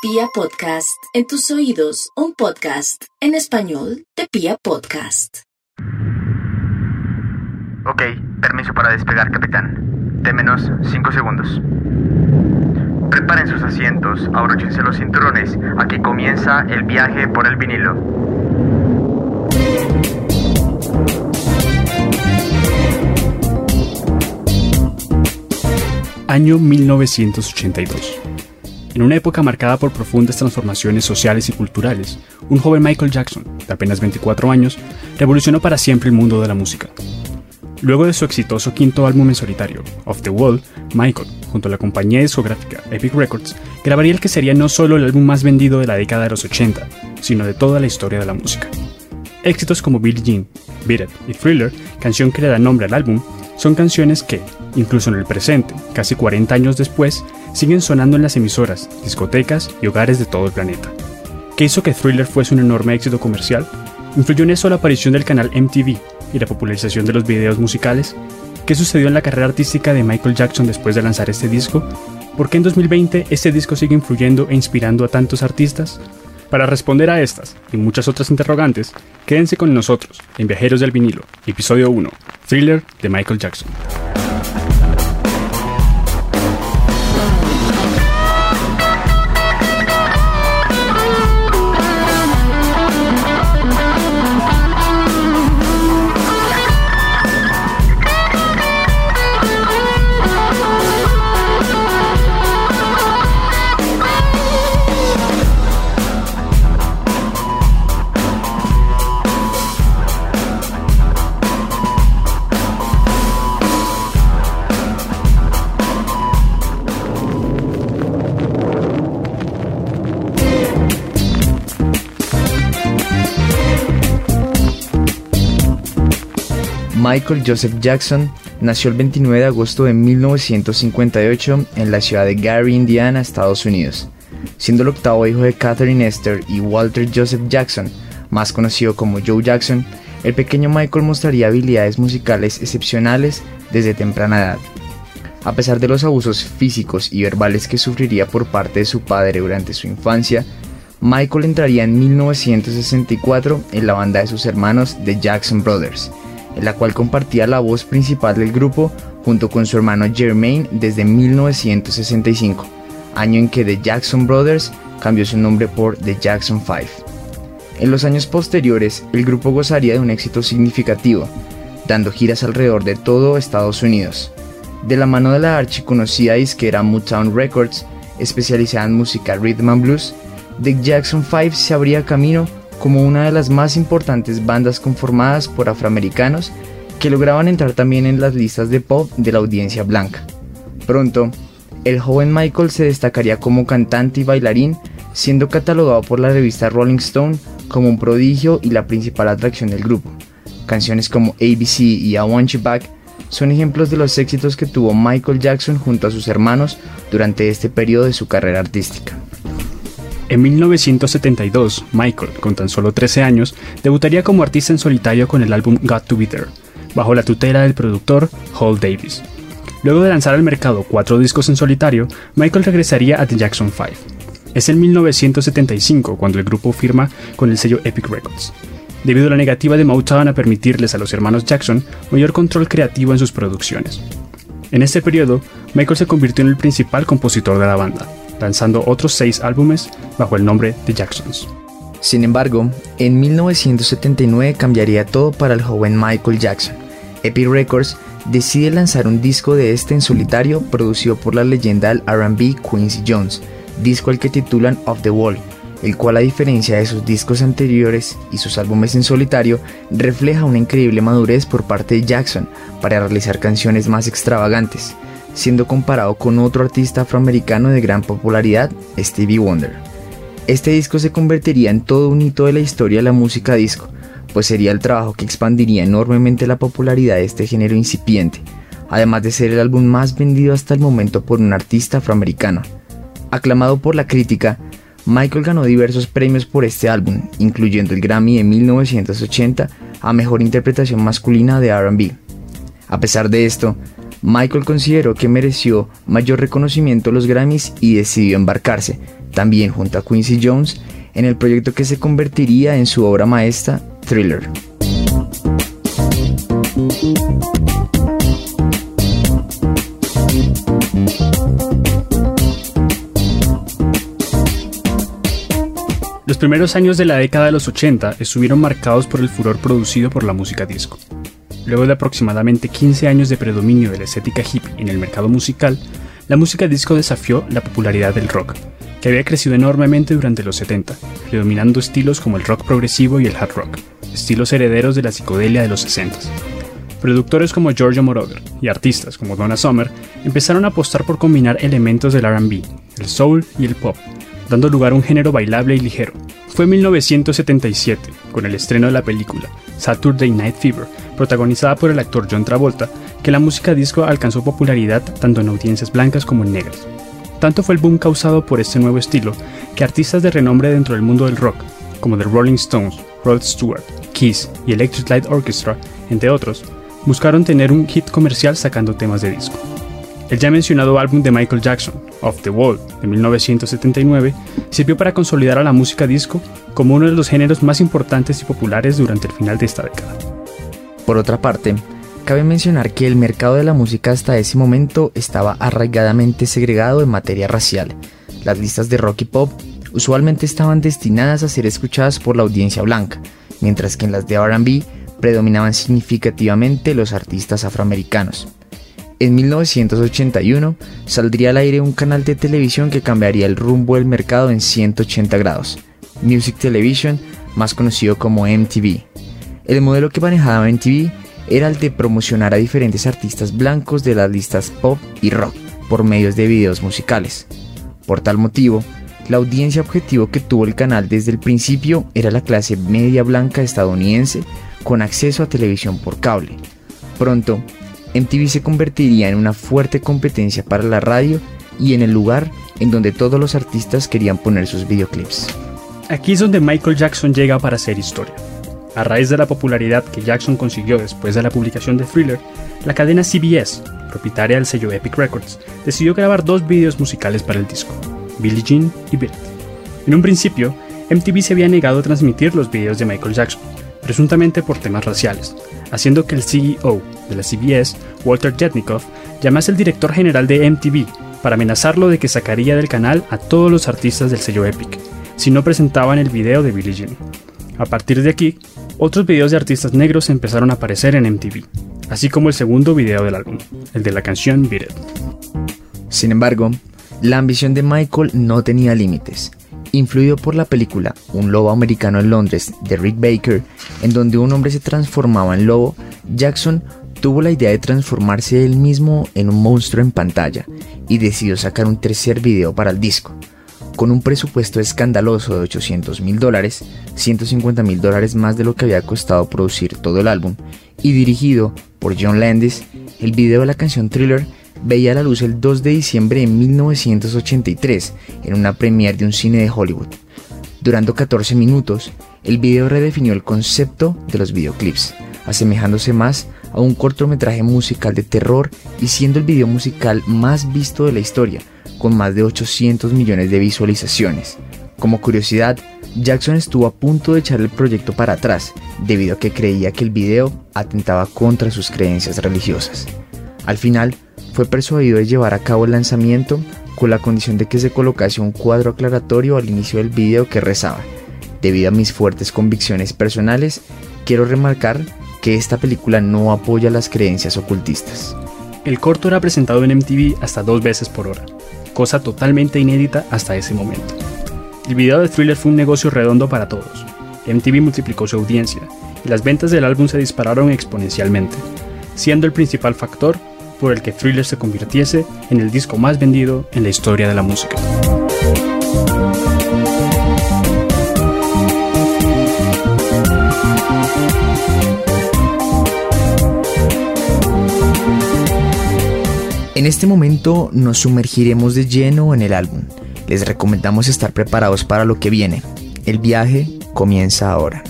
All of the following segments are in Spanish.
Pia Podcast, en tus oídos, un podcast en español de Pia Podcast. Ok, permiso para despegar, capitán. De menos 5 segundos. Preparen sus asientos, abróchense los cinturones. Aquí comienza el viaje por el vinilo. Año 1982. En una época marcada por profundas transformaciones sociales y culturales, un joven Michael Jackson, de apenas 24 años, revolucionó para siempre el mundo de la música. Luego de su exitoso quinto álbum en solitario, Off the Wall, Michael, junto a la compañía discográfica Epic Records, grabaría el que sería no solo el álbum más vendido de la década de los 80, sino de toda la historia de la música. Éxitos como Billie Jean, Beat It y Thriller, canción que le da nombre al álbum, son canciones que, incluso en el presente, casi 40 años después, siguen sonando en las emisoras, discotecas y hogares de todo el planeta. ¿Qué hizo que Thriller fuese un enorme éxito comercial? ¿Influyó en eso la aparición del canal MTV y la popularización de los videos musicales? ¿Qué sucedió en la carrera artística de Michael Jackson después de lanzar este disco? ¿Por qué en 2020 este disco sigue influyendo e inspirando a tantos artistas? Para responder a estas y muchas otras interrogantes, quédense con nosotros en Viajeros del Vinilo, episodio 1, Thriller de Michael Jackson. Michael Joseph Jackson nació el 29 de agosto de 1958 en la ciudad de Gary, Indiana, Estados Unidos. Siendo el octavo hijo de Catherine Esther y Walter Joseph Jackson, más conocido como Joe Jackson, el pequeño Michael mostraría habilidades musicales excepcionales desde temprana edad. A pesar de los abusos físicos y verbales que sufriría por parte de su padre durante su infancia, Michael entraría en 1964 en la banda de sus hermanos The Jackson Brothers, en la cual compartía la voz principal del grupo junto con su hermano Jermaine desde 1965, año en que The Jackson Brothers cambió su nombre por The Jackson 5. En los años posteriores, el grupo gozaría de un éxito significativo, dando giras alrededor de todo Estados Unidos. De la mano de la archiconocida disquera Motown Records, especializada en música rhythm and blues, The Jackson 5 se abría camino como una de las más importantes bandas conformadas por afroamericanos que lograban entrar también en las listas de pop de la audiencia blanca. Pronto, el joven Michael se destacaría como cantante y bailarín, siendo catalogado por la revista Rolling Stone como un prodigio y la principal atracción del grupo. Canciones como ABC y I Want You Back son ejemplos de los éxitos que tuvo Michael Jackson junto a sus hermanos durante este periodo de su carrera artística. En 1972, Michael, con tan solo 13 años, debutaría como artista en solitario con el álbum Got to Be There, bajo la tutela del productor Hall Davis. Luego de lanzar al mercado cuatro discos en solitario, Michael regresaría a The Jackson 5. Es en 1975 cuando el grupo firma con el sello Epic Records, debido a la negativa de Motown a permitirles a los hermanos Jackson mayor control creativo en sus producciones. En este periodo, Michael se convirtió en el principal compositor de la banda, lanzando otros seis álbumes bajo el nombre de Jacksons. Sin embargo, en 1979 cambiaría todo para el joven Michael Jackson. Epic Records decide lanzar un disco de este en solitario producido por la leyenda del RB Quincy Jones, disco al que titulan Off the Wall, el cual a diferencia de sus discos anteriores y sus álbumes en solitario, refleja una increíble madurez por parte de Jackson para realizar canciones más extravagantes siendo comparado con otro artista afroamericano de gran popularidad, Stevie Wonder. Este disco se convertiría en todo un hito de la historia de la música disco, pues sería el trabajo que expandiría enormemente la popularidad de este género incipiente, además de ser el álbum más vendido hasta el momento por un artista afroamericano. Aclamado por la crítica, Michael ganó diversos premios por este álbum, incluyendo el Grammy de 1980 a Mejor Interpretación Masculina de RB. A pesar de esto, Michael consideró que mereció mayor reconocimiento los Grammys y decidió embarcarse, también junto a Quincy Jones, en el proyecto que se convertiría en su obra maestra, Thriller. Los primeros años de la década de los 80 estuvieron marcados por el furor producido por la música disco. Luego de aproximadamente 15 años de predominio de la estética hippie en el mercado musical, la música disco desafió la popularidad del rock, que había crecido enormemente durante los 70, predominando estilos como el rock progresivo y el hard rock, estilos herederos de la psicodelia de los 60. Productores como Giorgio Moroder y artistas como Donna Summer empezaron a apostar por combinar elementos del RB, el soul y el pop, dando lugar a un género bailable y ligero. Fue en 1977, con el estreno de la película Saturday Night Fever, protagonizada por el actor John Travolta, que la música disco alcanzó popularidad tanto en audiencias blancas como en negras. Tanto fue el boom causado por este nuevo estilo que artistas de renombre dentro del mundo del rock, como The Rolling Stones, Rod Stewart, Kiss y Electric Light Orchestra, entre otros, buscaron tener un hit comercial sacando temas de disco. El ya mencionado álbum de Michael Jackson, Off the Wall, de 1979, sirvió para consolidar a la música disco como uno de los géneros más importantes y populares durante el final de esta década. Por otra parte, cabe mencionar que el mercado de la música hasta ese momento estaba arraigadamente segregado en materia racial. Las listas de rock y pop usualmente estaban destinadas a ser escuchadas por la audiencia blanca, mientras que en las de RB predominaban significativamente los artistas afroamericanos. En 1981 saldría al aire un canal de televisión que cambiaría el rumbo del mercado en 180 grados, Music Television, más conocido como MTV. El modelo que manejaba MTV era el de promocionar a diferentes artistas blancos de las listas pop y rock por medios de videos musicales. Por tal motivo, la audiencia objetivo que tuvo el canal desde el principio era la clase media blanca estadounidense con acceso a televisión por cable. Pronto, MTV se convertiría en una fuerte competencia para la radio y en el lugar en donde todos los artistas querían poner sus videoclips. Aquí es donde Michael Jackson llega para hacer historia. A raíz de la popularidad que Jackson consiguió después de la publicación de Thriller, la cadena CBS, propietaria del sello Epic Records, decidió grabar dos videos musicales para el disco, Billie Jean y Bill. En un principio, MTV se había negado a transmitir los videos de Michael Jackson, presuntamente por temas raciales, haciendo que el CEO de la CBS, Walter Jetnikoff, llamase al director general de MTV para amenazarlo de que sacaría del canal a todos los artistas del sello Epic, si no presentaban el video de Billie Jean. A partir de aquí, otros videos de artistas negros empezaron a aparecer en MTV, así como el segundo video del álbum, el de la canción Beat It. Sin embargo, la ambición de Michael no tenía límites. Influido por la película Un lobo americano en Londres de Rick Baker, en donde un hombre se transformaba en lobo, Jackson tuvo la idea de transformarse él mismo en un monstruo en pantalla y decidió sacar un tercer video para el disco. Con un presupuesto escandaloso de 800 mil dólares, 150 mil dólares más de lo que había costado producir todo el álbum, y dirigido por John Landis, el video de la canción Thriller veía la luz el 2 de diciembre de 1983 en una premiere de un cine de Hollywood. Durando 14 minutos, el video redefinió el concepto de los videoclips, asemejándose más a un cortometraje musical de terror y siendo el video musical más visto de la historia, con más de 800 millones de visualizaciones. Como curiosidad, Jackson estuvo a punto de echar el proyecto para atrás, debido a que creía que el video atentaba contra sus creencias religiosas. Al final, fue persuadido de llevar a cabo el lanzamiento con la condición de que se colocase un cuadro aclaratorio al inicio del video que rezaba. Debido a mis fuertes convicciones personales, quiero remarcar que esta película no apoya las creencias ocultistas. El corto era presentado en MTV hasta dos veces por hora, cosa totalmente inédita hasta ese momento. El video de Thriller fue un negocio redondo para todos. MTV multiplicó su audiencia y las ventas del álbum se dispararon exponencialmente, siendo el principal factor por el que Thriller se convirtiese en el disco más vendido en la historia de la música. En este momento nos sumergiremos de lleno en el álbum. Les recomendamos estar preparados para lo que viene. El viaje comienza ahora.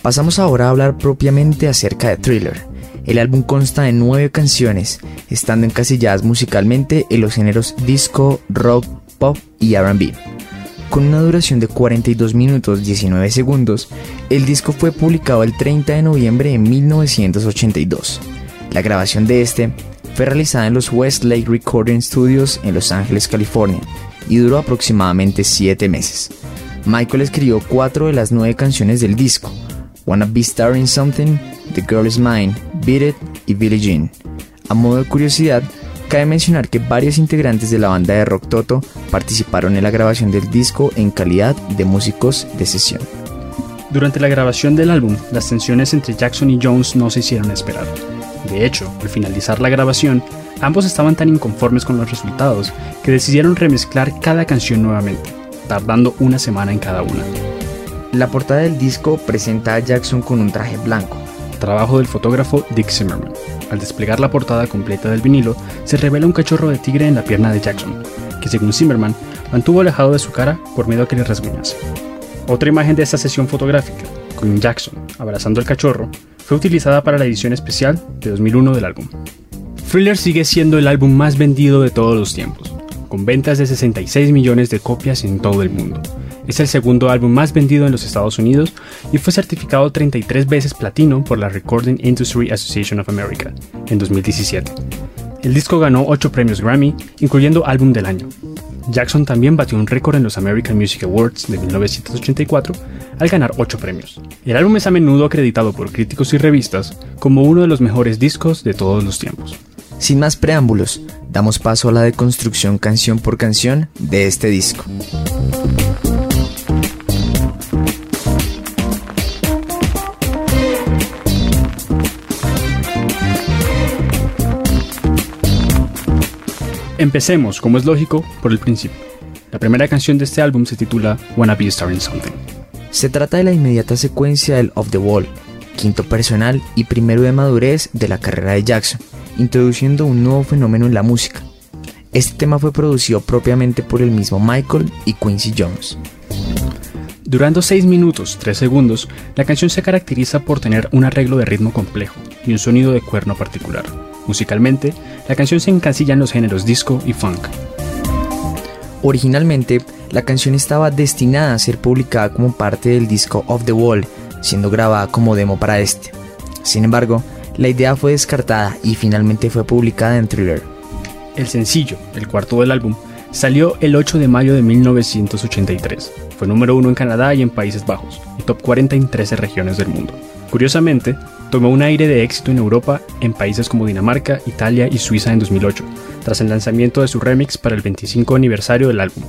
Pasamos ahora a hablar propiamente acerca de Thriller. El álbum consta de nueve canciones, estando encasilladas musicalmente en los géneros disco, rock, pop y RB. Con una duración de 42 minutos 19 segundos, el disco fue publicado el 30 de noviembre de 1982. La grabación de este fue realizada en los Westlake Recording Studios en Los Ángeles, California, y duró aproximadamente 7 meses. Michael escribió cuatro de las nueve canciones del disco: Wanna Be Starring Something, The Girl Is Mine, Beat It y Billie Jean. A modo de curiosidad, cabe mencionar que varios integrantes de la banda de rock Toto participaron en la grabación del disco en calidad de músicos de sesión. Durante la grabación del álbum, las tensiones entre Jackson y Jones no se hicieron esperar. De hecho, al finalizar la grabación, ambos estaban tan inconformes con los resultados que decidieron remezclar cada canción nuevamente, tardando una semana en cada una. La portada del disco presenta a Jackson con un traje blanco, trabajo del fotógrafo Dick Zimmerman. Al desplegar la portada completa del vinilo, se revela un cachorro de tigre en la pierna de Jackson, que según Zimmerman mantuvo alejado de su cara por miedo a que le rasguñase. Otra imagen de esta sesión fotográfica, con Jackson abrazando al cachorro, fue utilizada para la edición especial de 2001 del álbum. Thriller sigue siendo el álbum más vendido de todos los tiempos, con ventas de 66 millones de copias en todo el mundo. Es el segundo álbum más vendido en los Estados Unidos y fue certificado 33 veces platino por la Recording Industry Association of America en 2017. El disco ganó 8 premios Grammy, incluyendo Álbum del Año. Jackson también batió un récord en los American Music Awards de 1984 al ganar 8 premios. El álbum es a menudo acreditado por críticos y revistas como uno de los mejores discos de todos los tiempos. Sin más preámbulos, damos paso a la deconstrucción canción por canción de este disco. Empecemos, como es lógico, por el principio. La primera canción de este álbum se titula Wanna Be Starring Something. Se trata de la inmediata secuencia del Off the Wall, quinto personal y primero de madurez de la carrera de Jackson, introduciendo un nuevo fenómeno en la música. Este tema fue producido propiamente por el mismo Michael y Quincy Jones. Durando 6 minutos 3 segundos, la canción se caracteriza por tener un arreglo de ritmo complejo y un sonido de cuerno particular. Musicalmente, la canción se encasilla en los géneros disco y funk. Originalmente, la canción estaba destinada a ser publicada como parte del disco Off the Wall, siendo grabada como demo para este. Sin embargo, la idea fue descartada y finalmente fue publicada en Thriller. El sencillo, el cuarto del álbum, salió el 8 de mayo de 1983. Fue número uno en Canadá y en Países Bajos, y top 40 en 13 regiones del mundo. Curiosamente, tomó un aire de éxito en Europa en países como Dinamarca, Italia y Suiza en 2008, tras el lanzamiento de su remix para el 25 aniversario del álbum,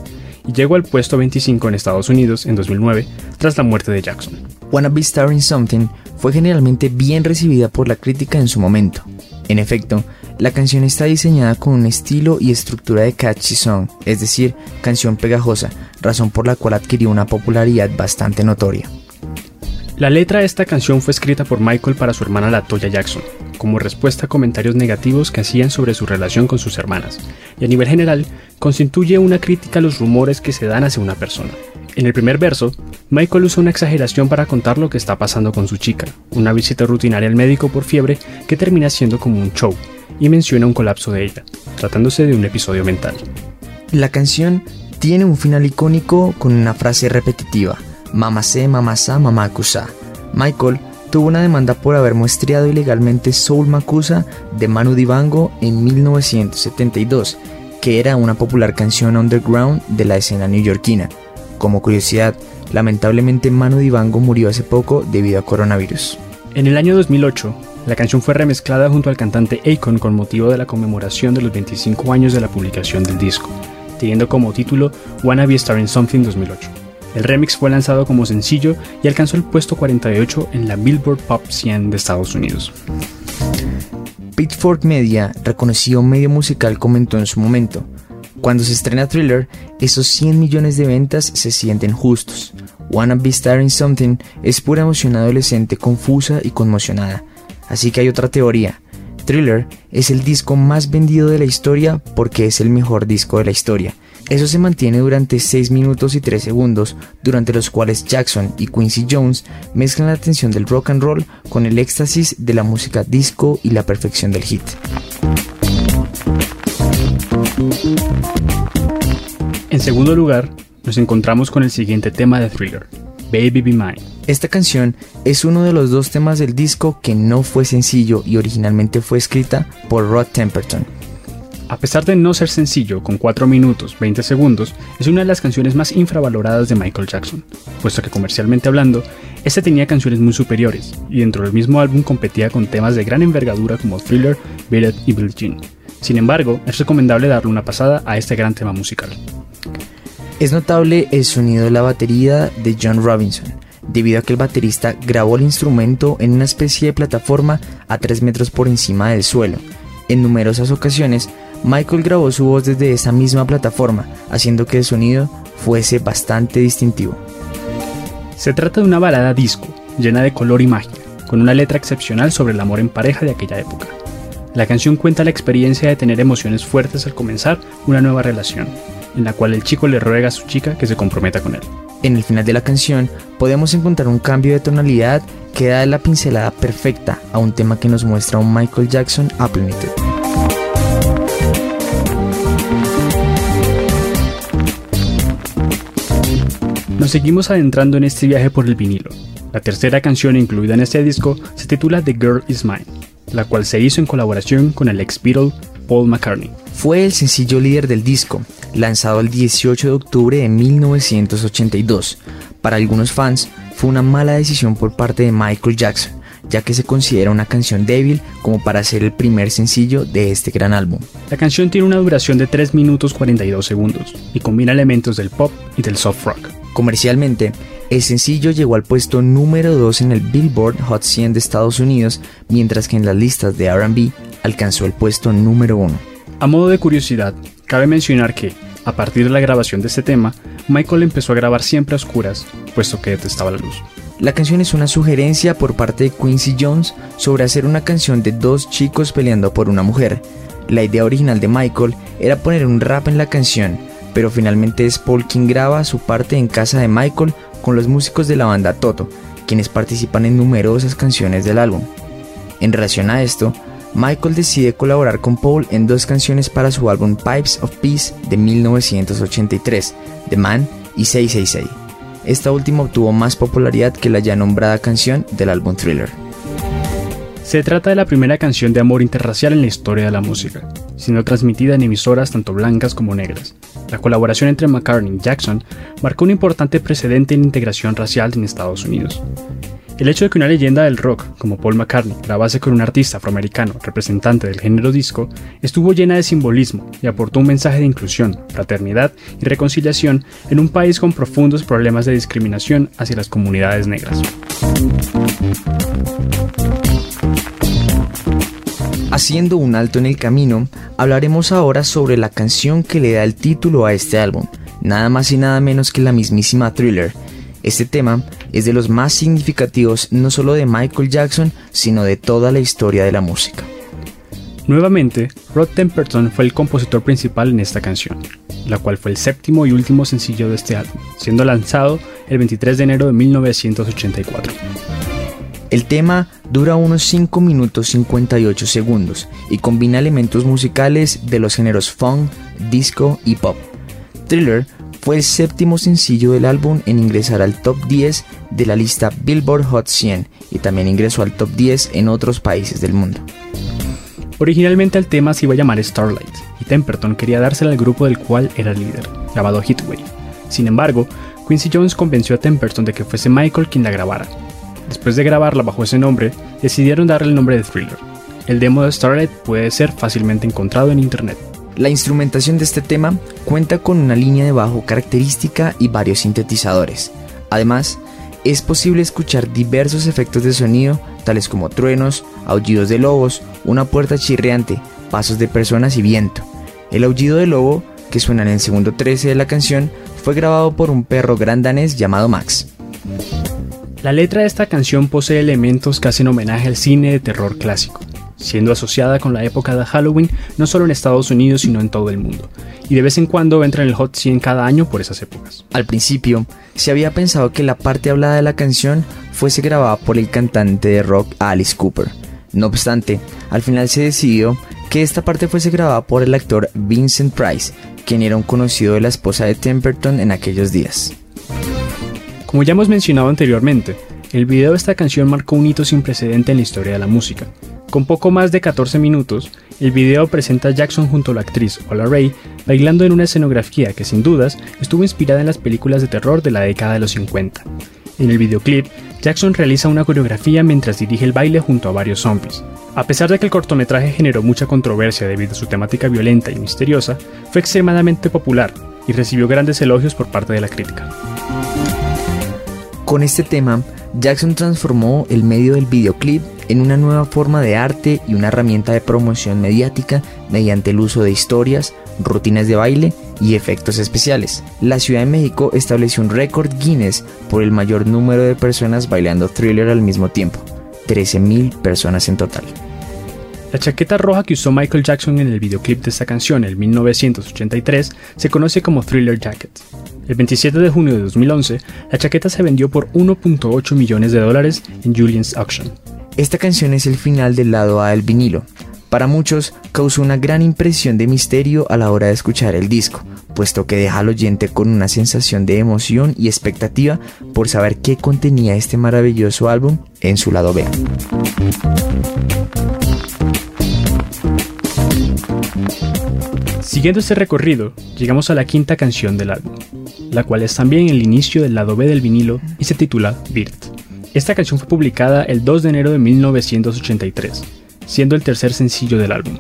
y llegó al puesto 25 en Estados Unidos en 2009 tras la muerte de Jackson. Wanna Be Starring Something fue generalmente bien recibida por la crítica en su momento. En efecto, la canción está diseñada con un estilo y estructura de catchy song, es decir, canción pegajosa, razón por la cual adquirió una popularidad bastante notoria. La letra de esta canción fue escrita por Michael para su hermana Latoya Jackson, como respuesta a comentarios negativos que hacían sobre su relación con sus hermanas, y a nivel general constituye una crítica a los rumores que se dan hacia una persona. En el primer verso, Michael usa una exageración para contar lo que está pasando con su chica, una visita rutinaria al médico por fiebre que termina siendo como un show, y menciona un colapso de ella, tratándose de un episodio mental. La canción tiene un final icónico con una frase repetitiva, Mamacé, Mamasa, Mamakusa. Michael tuvo una demanda por haber muestreado ilegalmente Soul Makusa de Manu Dibango en 1972, que era una popular canción underground de la escena neoyorquina. Como curiosidad, lamentablemente Manu Dibango murió hace poco debido a coronavirus. En el año 2008, la canción fue remezclada junto al cantante Akon con motivo de la conmemoración de los 25 años de la publicación del disco, teniendo como título Wanna Be Starring Something 2008. El remix fue lanzado como sencillo y alcanzó el puesto 48 en la Billboard Pop 100 de Estados Unidos. Pitchfork Media, reconocido medio musical, comentó en su momento, cuando se estrena Thriller, esos 100 millones de ventas se sienten justos. Wanna Be Starring Something es pura emoción adolescente confusa y conmocionada. Así que hay otra teoría. Thriller es el disco más vendido de la historia porque es el mejor disco de la historia eso se mantiene durante 6 minutos y 3 segundos, durante los cuales Jackson y Quincy Jones mezclan la tensión del rock and roll con el éxtasis de la música disco y la perfección del hit. En segundo lugar, nos encontramos con el siguiente tema de Thriller, Baby Be Mine. Esta canción es uno de los dos temas del disco que no fue sencillo y originalmente fue escrita por Rod Temperton. A pesar de no ser sencillo, con 4 minutos 20 segundos, es una de las canciones más infravaloradas de Michael Jackson, puesto que comercialmente hablando, este tenía canciones muy superiores, y dentro del mismo álbum competía con temas de gran envergadura como Thriller, Beat y Billie Jean. Sin embargo, es recomendable darle una pasada a este gran tema musical. Es notable el sonido de la batería de John Robinson, debido a que el baterista grabó el instrumento en una especie de plataforma a 3 metros por encima del suelo. En numerosas ocasiones, Michael grabó su voz desde esa misma plataforma, haciendo que el sonido fuese bastante distintivo. Se trata de una balada disco, llena de color y magia, con una letra excepcional sobre el amor en pareja de aquella época. La canción cuenta la experiencia de tener emociones fuertes al comenzar una nueva relación, en la cual el chico le ruega a su chica que se comprometa con él. En el final de la canción podemos encontrar un cambio de tonalidad que da la pincelada perfecta a un tema que nos muestra un Michael Jackson a plenitud. Nos seguimos adentrando en este viaje por el vinilo. La tercera canción incluida en este disco se titula The Girl Is Mine, la cual se hizo en colaboración con el ex Beatle Paul McCartney. Fue el sencillo líder del disco, lanzado el 18 de octubre de 1982. Para algunos fans, fue una mala decisión por parte de Michael Jackson, ya que se considera una canción débil como para ser el primer sencillo de este gran álbum. La canción tiene una duración de 3 minutos 42 segundos y combina elementos del pop y del soft rock. Comercialmente, el sencillo llegó al puesto número 2 en el Billboard Hot 100 de Estados Unidos, mientras que en las listas de RB alcanzó el puesto número 1. A modo de curiosidad, cabe mencionar que, a partir de la grabación de este tema, Michael empezó a grabar siempre a oscuras, puesto que detestaba la luz. La canción es una sugerencia por parte de Quincy Jones sobre hacer una canción de dos chicos peleando por una mujer. La idea original de Michael era poner un rap en la canción, pero finalmente es Paul quien graba su parte en casa de Michael con los músicos de la banda Toto, quienes participan en numerosas canciones del álbum. En relación a esto, Michael decide colaborar con Paul en dos canciones para su álbum Pipes of Peace de 1983, The Man y 666. Esta última obtuvo más popularidad que la ya nombrada canción del álbum Thriller. Se trata de la primera canción de amor interracial en la historia de la música, siendo transmitida en emisoras tanto blancas como negras. La colaboración entre McCartney y Jackson marcó un importante precedente en la integración racial en Estados Unidos. El hecho de que una leyenda del rock, como Paul McCartney, grabase con un artista afroamericano representante del género disco, estuvo llena de simbolismo y aportó un mensaje de inclusión, fraternidad y reconciliación en un país con profundos problemas de discriminación hacia las comunidades negras. Haciendo un alto en el camino, hablaremos ahora sobre la canción que le da el título a este álbum, nada más y nada menos que la mismísima Thriller. Este tema es de los más significativos no solo de Michael Jackson, sino de toda la historia de la música. Nuevamente, Rod Temperton fue el compositor principal en esta canción, la cual fue el séptimo y último sencillo de este álbum, siendo lanzado el 23 de enero de 1984. El tema dura unos 5 minutos 58 segundos y combina elementos musicales de los géneros funk, disco y pop. Thriller fue el séptimo sencillo del álbum en ingresar al top 10 de la lista Billboard Hot 100 y también ingresó al top 10 en otros países del mundo. Originalmente el tema se iba a llamar Starlight y Temperton quería dársela al grupo del cual era líder, llamado Hitway. Sin embargo, Quincy Jones convenció a Temperton de que fuese Michael quien la grabara, Después de grabarla bajo ese nombre, decidieron darle el nombre de Thriller. El demo de Starlight puede ser fácilmente encontrado en internet. La instrumentación de este tema cuenta con una línea de bajo característica y varios sintetizadores. Además, es posible escuchar diversos efectos de sonido, tales como truenos, aullidos de lobos, una puerta chirriante, pasos de personas y viento. El aullido de lobo, que suena en el segundo 13 de la canción, fue grabado por un perro gran danés llamado Max. La letra de esta canción posee elementos que hacen homenaje al cine de terror clásico, siendo asociada con la época de Halloween no solo en Estados Unidos sino en todo el mundo, y de vez en cuando entra en el Hot 100 cada año por esas épocas. Al principio, se había pensado que la parte hablada de la canción fuese grabada por el cantante de rock Alice Cooper. No obstante, al final se decidió que esta parte fuese grabada por el actor Vincent Price, quien era un conocido de la esposa de Temperton en aquellos días. Como ya hemos mencionado anteriormente, el video de esta canción marcó un hito sin precedente en la historia de la música. Con poco más de 14 minutos, el video presenta a Jackson junto a la actriz Ola Ray bailando en una escenografía que sin dudas estuvo inspirada en las películas de terror de la década de los 50. En el videoclip, Jackson realiza una coreografía mientras dirige el baile junto a varios zombies. A pesar de que el cortometraje generó mucha controversia debido a su temática violenta y misteriosa, fue extremadamente popular y recibió grandes elogios por parte de la crítica. Con este tema, Jackson transformó el medio del videoclip en una nueva forma de arte y una herramienta de promoción mediática mediante el uso de historias, rutinas de baile y efectos especiales. La Ciudad de México estableció un récord Guinness por el mayor número de personas bailando thriller al mismo tiempo, 13.000 personas en total. La chaqueta roja que usó Michael Jackson en el videoclip de esta canción en 1983 se conoce como Thriller Jacket. El 27 de junio de 2011, la chaqueta se vendió por 1.8 millones de dólares en Julian's Auction. Esta canción es el final del lado A del vinilo. Para muchos, causó una gran impresión de misterio a la hora de escuchar el disco, puesto que deja al oyente con una sensación de emoción y expectativa por saber qué contenía este maravilloso álbum en su lado B. Siguiendo este recorrido, llegamos a la quinta canción del álbum, la cual es también el inicio del lado B del vinilo y se titula Birt. Esta canción fue publicada el 2 de enero de 1983, siendo el tercer sencillo del álbum.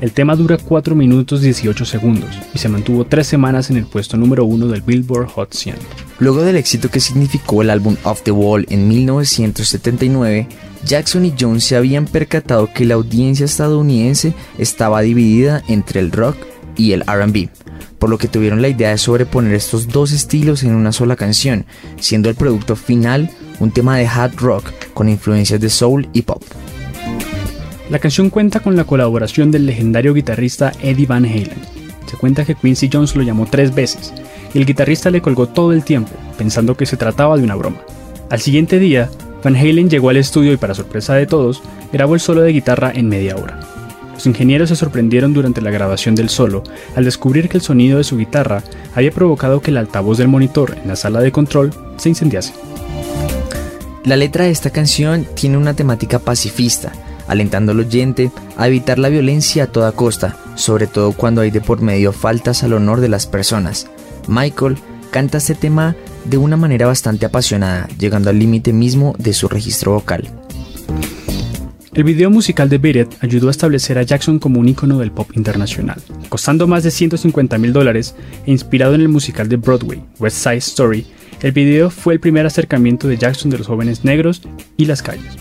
El tema dura 4 minutos 18 segundos y se mantuvo 3 semanas en el puesto número 1 del Billboard Hot 100. Luego del éxito que significó el álbum Off the Wall en 1979, Jackson y Jones se habían percatado que la audiencia estadounidense estaba dividida entre el rock y el RB, por lo que tuvieron la idea de sobreponer estos dos estilos en una sola canción, siendo el producto final un tema de hard rock con influencias de soul y pop. La canción cuenta con la colaboración del legendario guitarrista Eddie Van Halen. Se cuenta que Quincy Jones lo llamó tres veces y el guitarrista le colgó todo el tiempo, pensando que se trataba de una broma. Al siguiente día, Van Halen llegó al estudio y para sorpresa de todos, grabó el solo de guitarra en media hora. Los ingenieros se sorprendieron durante la grabación del solo al descubrir que el sonido de su guitarra había provocado que el altavoz del monitor en la sala de control se incendiase. La letra de esta canción tiene una temática pacifista, alentando al oyente a evitar la violencia a toda costa, sobre todo cuando hay de por medio faltas al honor de las personas. Michael canta este tema de una manera bastante apasionada, llegando al límite mismo de su registro vocal. El video musical de Beat ayudó a establecer a Jackson como un icono del pop internacional, costando más de 150 mil dólares e inspirado en el musical de Broadway, West Side Story. El video fue el primer acercamiento de Jackson de los jóvenes negros y las calles.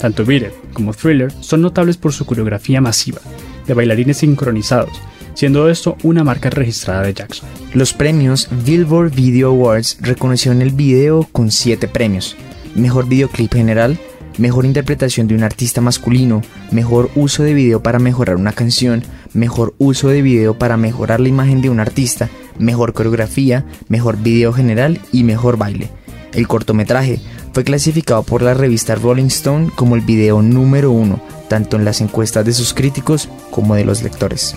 Tanto Beat como Thriller son notables por su coreografía masiva, de bailarines sincronizados, siendo esto una marca registrada de Jackson. Los premios Billboard Video Awards reconocieron el video con 7 premios. Mejor videoclip general, mejor interpretación de un artista masculino, mejor uso de video para mejorar una canción, mejor uso de video para mejorar la imagen de un artista, mejor coreografía, mejor video general y mejor baile. El cortometraje fue clasificado por la revista Rolling Stone como el video número uno, tanto en las encuestas de sus críticos como de los lectores.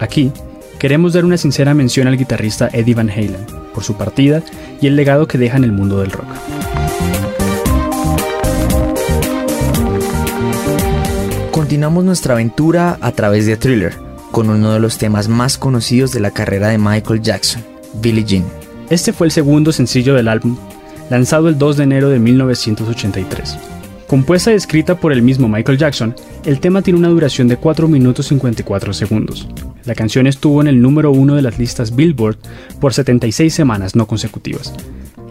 Aquí, queremos dar una sincera mención al guitarrista Eddie Van Halen, por su partida y el legado que deja en el mundo del rock. Continuamos nuestra aventura a través de Thriller, con uno de los temas más conocidos de la carrera de Michael Jackson, Billie Jean. Este fue el segundo sencillo del álbum, lanzado el 2 de enero de 1983. Compuesta y escrita por el mismo Michael Jackson, el tema tiene una duración de 4 minutos 54 segundos. La canción estuvo en el número 1 de las listas Billboard por 76 semanas no consecutivas.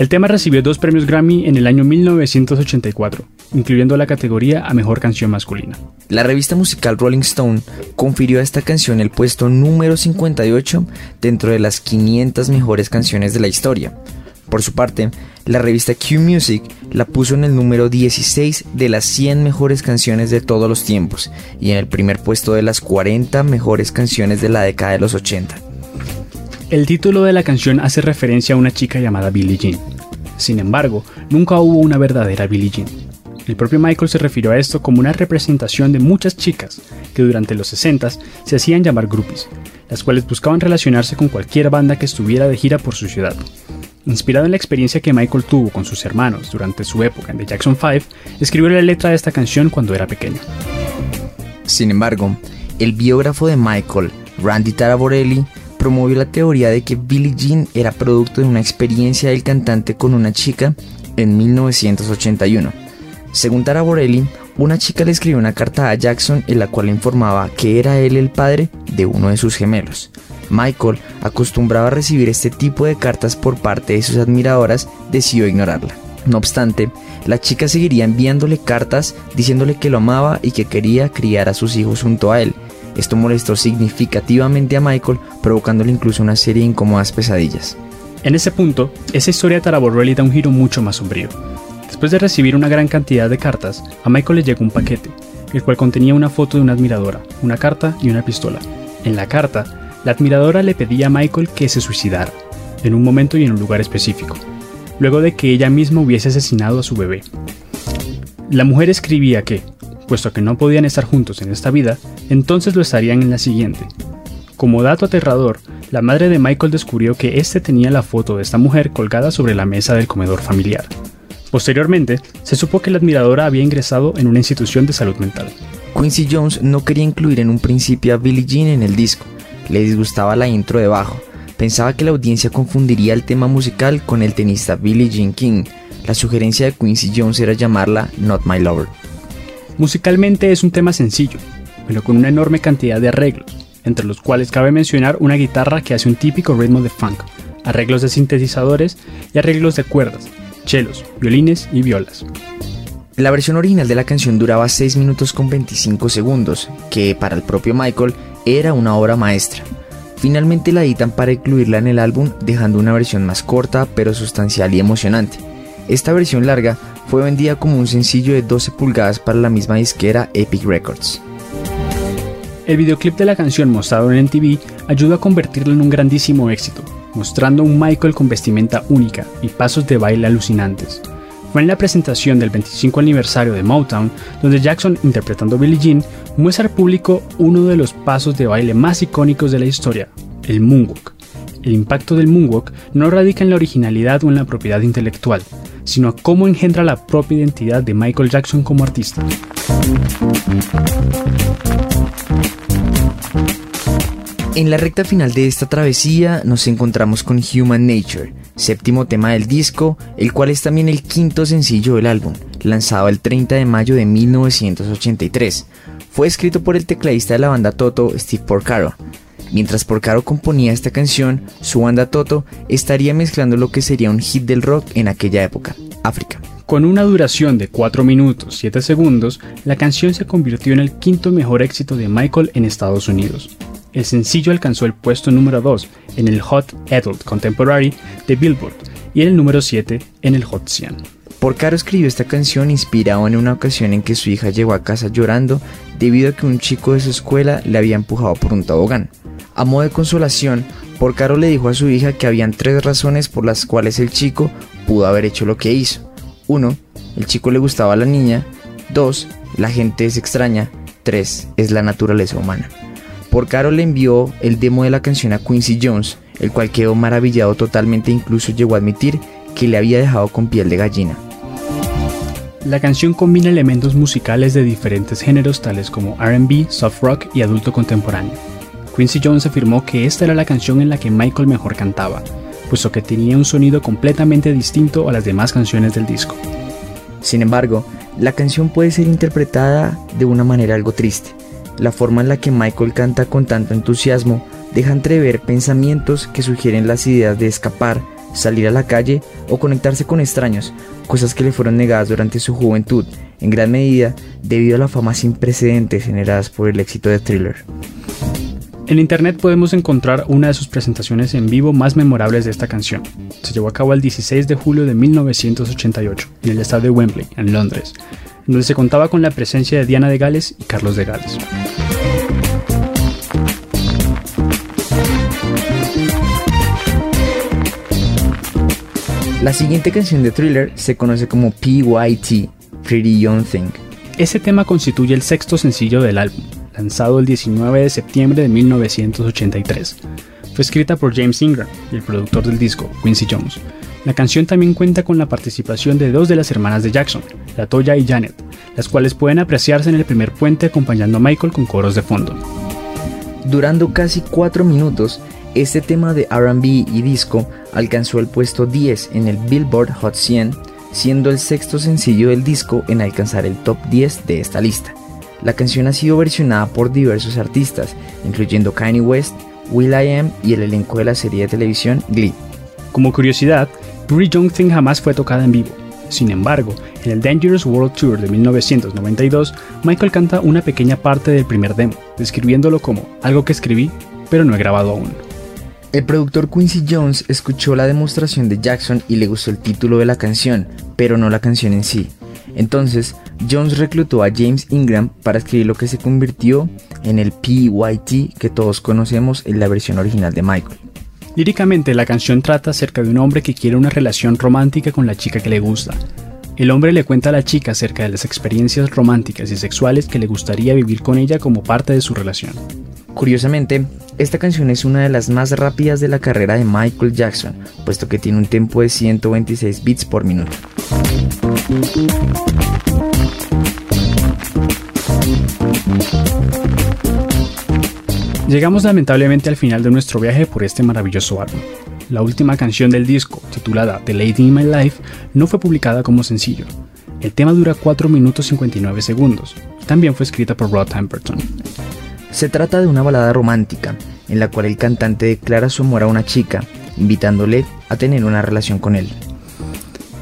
El tema recibió dos premios Grammy en el año 1984, incluyendo la categoría a Mejor Canción Masculina. La revista musical Rolling Stone confirió a esta canción el puesto número 58 dentro de las 500 mejores canciones de la historia. Por su parte, la revista Q Music la puso en el número 16 de las 100 mejores canciones de todos los tiempos y en el primer puesto de las 40 mejores canciones de la década de los 80. El título de la canción hace referencia a una chica llamada Billie Jean. Sin embargo, nunca hubo una verdadera Billie Jean. El propio Michael se refirió a esto como una representación de muchas chicas que durante los 60 se hacían llamar groupies, las cuales buscaban relacionarse con cualquier banda que estuviera de gira por su ciudad. Inspirado en la experiencia que Michael tuvo con sus hermanos durante su época en The Jackson 5, escribió la letra de esta canción cuando era pequeño. Sin embargo, el biógrafo de Michael, Randy Taraborelli, promovió la teoría de que Billie Jean era producto de una experiencia del cantante con una chica en 1981. Según Taraborelli, una chica le escribió una carta a Jackson en la cual informaba que era él el padre de uno de sus gemelos. Michael, acostumbraba a recibir este tipo de cartas por parte de sus admiradoras, decidió ignorarla. No obstante, la chica seguiría enviándole cartas diciéndole que lo amaba y que quería criar a sus hijos junto a él. Esto molestó significativamente a Michael, provocándole incluso una serie de incómodas pesadillas. En ese punto, esa historia de Taraborrelli da un giro mucho más sombrío. Después de recibir una gran cantidad de cartas, a Michael le llegó un paquete, el cual contenía una foto de una admiradora, una carta y una pistola. En la carta, la admiradora le pedía a Michael que se suicidara, en un momento y en un lugar específico, luego de que ella misma hubiese asesinado a su bebé. La mujer escribía que, puesto que no podían estar juntos en esta vida, entonces lo estarían en la siguiente. Como dato aterrador, la madre de Michael descubrió que éste tenía la foto de esta mujer colgada sobre la mesa del comedor familiar. Posteriormente, se supo que la admiradora había ingresado en una institución de salud mental. Quincy Jones no quería incluir en un principio a Billie Jean en el disco, le disgustaba la intro de bajo, pensaba que la audiencia confundiría el tema musical con el tenista Billie Jean King. La sugerencia de Quincy Jones era llamarla Not My Lover. Musicalmente es un tema sencillo, pero con una enorme cantidad de arreglos, entre los cuales cabe mencionar una guitarra que hace un típico ritmo de funk, arreglos de sintetizadores y arreglos de cuerdas, chelos, violines y violas. La versión original de la canción duraba 6 minutos con 25 segundos, que para el propio Michael era una obra maestra. Finalmente la editan para incluirla en el álbum dejando una versión más corta pero sustancial y emocionante. Esta versión larga fue vendida como un sencillo de 12 pulgadas para la misma disquera Epic Records. El videoclip de la canción mostrado en MTV ayudó a convertirla en un grandísimo éxito, mostrando un Michael con vestimenta única y pasos de baile alucinantes. Fue en la presentación del 25 aniversario de Motown, donde Jackson, interpretando Billie Jean, muestra al público uno de los pasos de baile más icónicos de la historia, el moonwalk. El impacto del moonwalk no radica en la originalidad o en la propiedad intelectual, sino a cómo engendra la propia identidad de Michael Jackson como artista. En la recta final de esta travesía nos encontramos con Human Nature, séptimo tema del disco, el cual es también el quinto sencillo del álbum, lanzado el 30 de mayo de 1983. Fue escrito por el tecladista de la banda Toto, Steve Porcaro. Mientras Porcaro componía esta canción, su banda Toto estaría mezclando lo que sería un hit del rock en aquella época, África. Con una duración de 4 minutos 7 segundos, la canción se convirtió en el quinto mejor éxito de Michael en Estados Unidos. El sencillo alcanzó el puesto número 2 en el Hot Adult Contemporary de Billboard y el número 7 en el Hot 100. Porcaro escribió esta canción inspirado en una ocasión en que su hija llegó a casa llorando debido a que un chico de su escuela le había empujado por un tobogán. A modo de consolación, Porcaro le dijo a su hija que habían tres razones por las cuales el chico pudo haber hecho lo que hizo. 1. El chico le gustaba a la niña. 2. La gente es extraña. 3. Es la naturaleza humana. Porcaro le envió el demo de la canción a Quincy Jones, el cual quedó maravillado totalmente e incluso llegó a admitir que le había dejado con piel de gallina. La canción combina elementos musicales de diferentes géneros tales como RB, soft rock y adulto contemporáneo. Quincy Jones afirmó que esta era la canción en la que Michael mejor cantaba, puesto que tenía un sonido completamente distinto a las demás canciones del disco. Sin embargo, la canción puede ser interpretada de una manera algo triste. La forma en la que Michael canta con tanto entusiasmo deja entrever pensamientos que sugieren las ideas de escapar, salir a la calle o conectarse con extraños, cosas que le fueron negadas durante su juventud, en gran medida debido a la fama sin precedentes generadas por el éxito de Thriller. En internet podemos encontrar una de sus presentaciones en vivo más memorables de esta canción. Se llevó a cabo el 16 de julio de 1988 en el estadio de Wembley, en Londres, donde se contaba con la presencia de Diana de Gales y Carlos de Gales. La siguiente canción de Thriller se conoce como PYT, Pretty Young Thing. Ese tema constituye el sexto sencillo del álbum, lanzado el 19 de septiembre de 1983. Fue escrita por James Ingram y el productor del disco, Quincy Jones. La canción también cuenta con la participación de dos de las hermanas de Jackson, Latoya y Janet, las cuales pueden apreciarse en el primer puente acompañando a Michael con coros de fondo. Durando casi 4 minutos, este tema de RB y disco alcanzó el puesto 10 en el Billboard Hot 100, siendo el sexto sencillo del disco en alcanzar el top 10 de esta lista. La canción ha sido versionada por diversos artistas, incluyendo Kanye West, Will I Am y el elenco de la serie de televisión Glee. Como curiosidad, Pretty Young Thing jamás fue tocada en vivo. Sin embargo, en el Dangerous World Tour de 1992, Michael canta una pequeña parte del primer demo, describiéndolo como algo que escribí, pero no he grabado aún. El productor Quincy Jones escuchó la demostración de Jackson y le gustó el título de la canción, pero no la canción en sí. Entonces, Jones reclutó a James Ingram para escribir lo que se convirtió en el PYT que todos conocemos en la versión original de Michael. Líricamente, la canción trata acerca de un hombre que quiere una relación romántica con la chica que le gusta. El hombre le cuenta a la chica acerca de las experiencias románticas y sexuales que le gustaría vivir con ella como parte de su relación. Curiosamente, esta canción es una de las más rápidas de la carrera de Michael Jackson, puesto que tiene un tempo de 126 bits por minuto. Llegamos lamentablemente al final de nuestro viaje por este maravilloso álbum. La última canción del disco, titulada The Lady in My Life, no fue publicada como sencillo. El tema dura 4 minutos 59 segundos. También fue escrita por Rod Temperton. Se trata de una balada romántica, en la cual el cantante declara su amor a una chica, invitándole a tener una relación con él.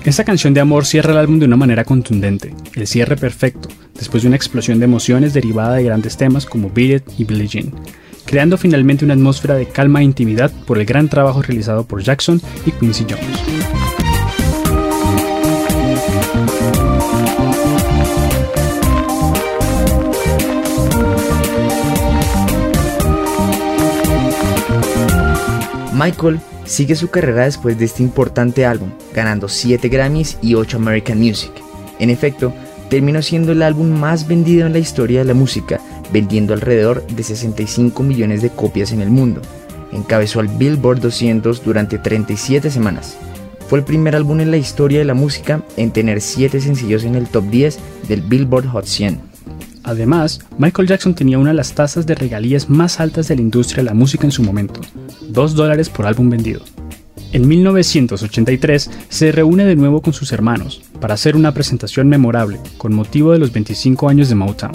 Esta canción de amor cierra el álbum de una manera contundente, el cierre perfecto, después de una explosión de emociones derivada de grandes temas como Beat y Billie Jean creando finalmente una atmósfera de calma e intimidad por el gran trabajo realizado por Jackson y Quincy Jones. Michael sigue su carrera después de este importante álbum, ganando 7 Grammys y 8 American Music. En efecto, terminó siendo el álbum más vendido en la historia de la música vendiendo alrededor de 65 millones de copias en el mundo. Encabezó al Billboard 200 durante 37 semanas. Fue el primer álbum en la historia de la música en tener 7 sencillos en el top 10 del Billboard Hot 100. Además, Michael Jackson tenía una de las tasas de regalías más altas de la industria de la música en su momento, 2 dólares por álbum vendido. En 1983 se reúne de nuevo con sus hermanos para hacer una presentación memorable con motivo de los 25 años de Motown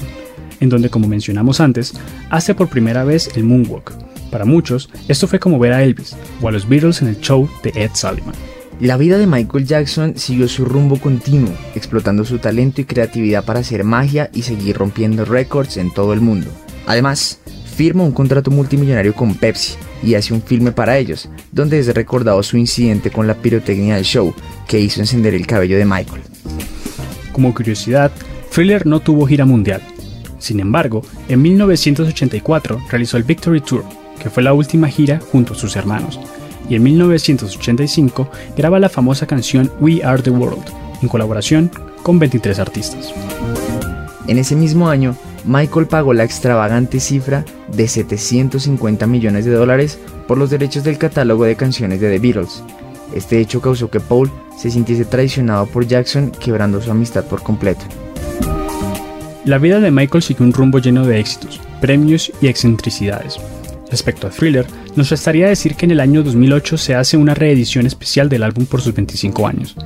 en donde, como mencionamos antes, hace por primera vez el moonwalk. Para muchos, esto fue como ver a Elvis o a los Beatles en el show de Ed Sullivan. La vida de Michael Jackson siguió su rumbo continuo, explotando su talento y creatividad para hacer magia y seguir rompiendo récords en todo el mundo. Además, firma un contrato multimillonario con Pepsi y hace un filme para ellos, donde es recordado su incidente con la pirotecnia del show, que hizo encender el cabello de Michael. Como curiosidad, Thriller no tuvo gira mundial, sin embargo, en 1984 realizó el Victory Tour, que fue la última gira junto a sus hermanos, y en 1985 graba la famosa canción We Are the World, en colaboración con 23 artistas. En ese mismo año, Michael pagó la extravagante cifra de 750 millones de dólares por los derechos del catálogo de canciones de The Beatles. Este hecho causó que Paul se sintiese traicionado por Jackson, quebrando su amistad por completo. La vida de Michael sigue un rumbo lleno de éxitos, premios y excentricidades. Respecto a Thriller, nos restaría decir que en el año 2008 se hace una reedición especial del álbum por sus 25 años,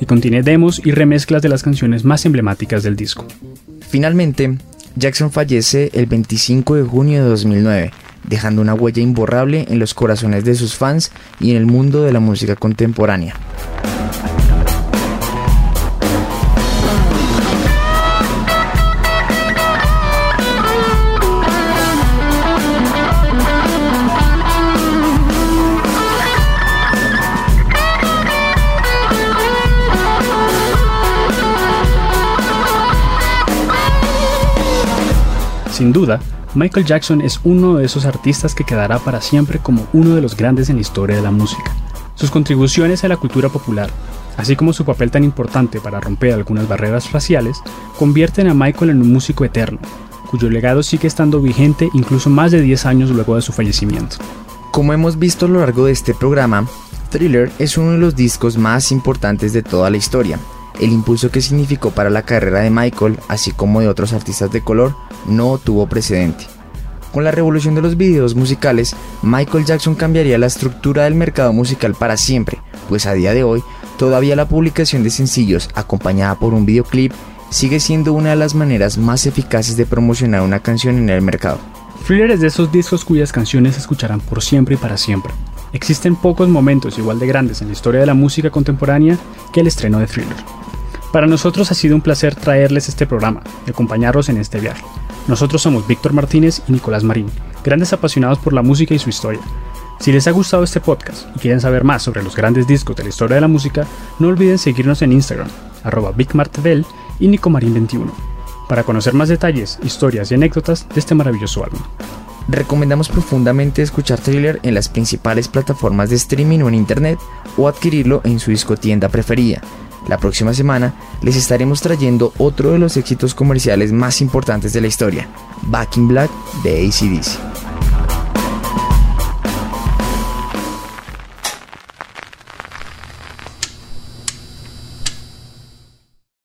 y contiene demos y remezclas de las canciones más emblemáticas del disco. Finalmente, Jackson fallece el 25 de junio de 2009, dejando una huella imborrable en los corazones de sus fans y en el mundo de la música contemporánea. Sin duda, Michael Jackson es uno de esos artistas que quedará para siempre como uno de los grandes en la historia de la música. Sus contribuciones a la cultura popular, así como su papel tan importante para romper algunas barreras raciales, convierten a Michael en un músico eterno, cuyo legado sigue estando vigente incluso más de 10 años luego de su fallecimiento. Como hemos visto a lo largo de este programa, Thriller es uno de los discos más importantes de toda la historia. El impulso que significó para la carrera de Michael, así como de otros artistas de color, no tuvo precedente. Con la revolución de los videos musicales, Michael Jackson cambiaría la estructura del mercado musical para siempre, pues a día de hoy todavía la publicación de sencillos acompañada por un videoclip sigue siendo una de las maneras más eficaces de promocionar una canción en el mercado. Thriller es de esos discos cuyas canciones se escucharán por siempre y para siempre. Existen pocos momentos igual de grandes en la historia de la música contemporánea que el estreno de Thriller. Para nosotros ha sido un placer traerles este programa y acompañarlos en este viaje. Nosotros somos Víctor Martínez y Nicolás Marín, grandes apasionados por la música y su historia. Si les ha gustado este podcast y quieren saber más sobre los grandes discos de la historia de la música, no olviden seguirnos en Instagram, arroba BigMartvel y Nicomarín21, para conocer más detalles, historias y anécdotas de este maravilloso álbum. Recomendamos profundamente escuchar Thriller en las principales plataformas de streaming o en internet o adquirirlo en su discotienda preferida. La próxima semana les estaremos trayendo otro de los éxitos comerciales más importantes de la historia, Back in Black de ACDC.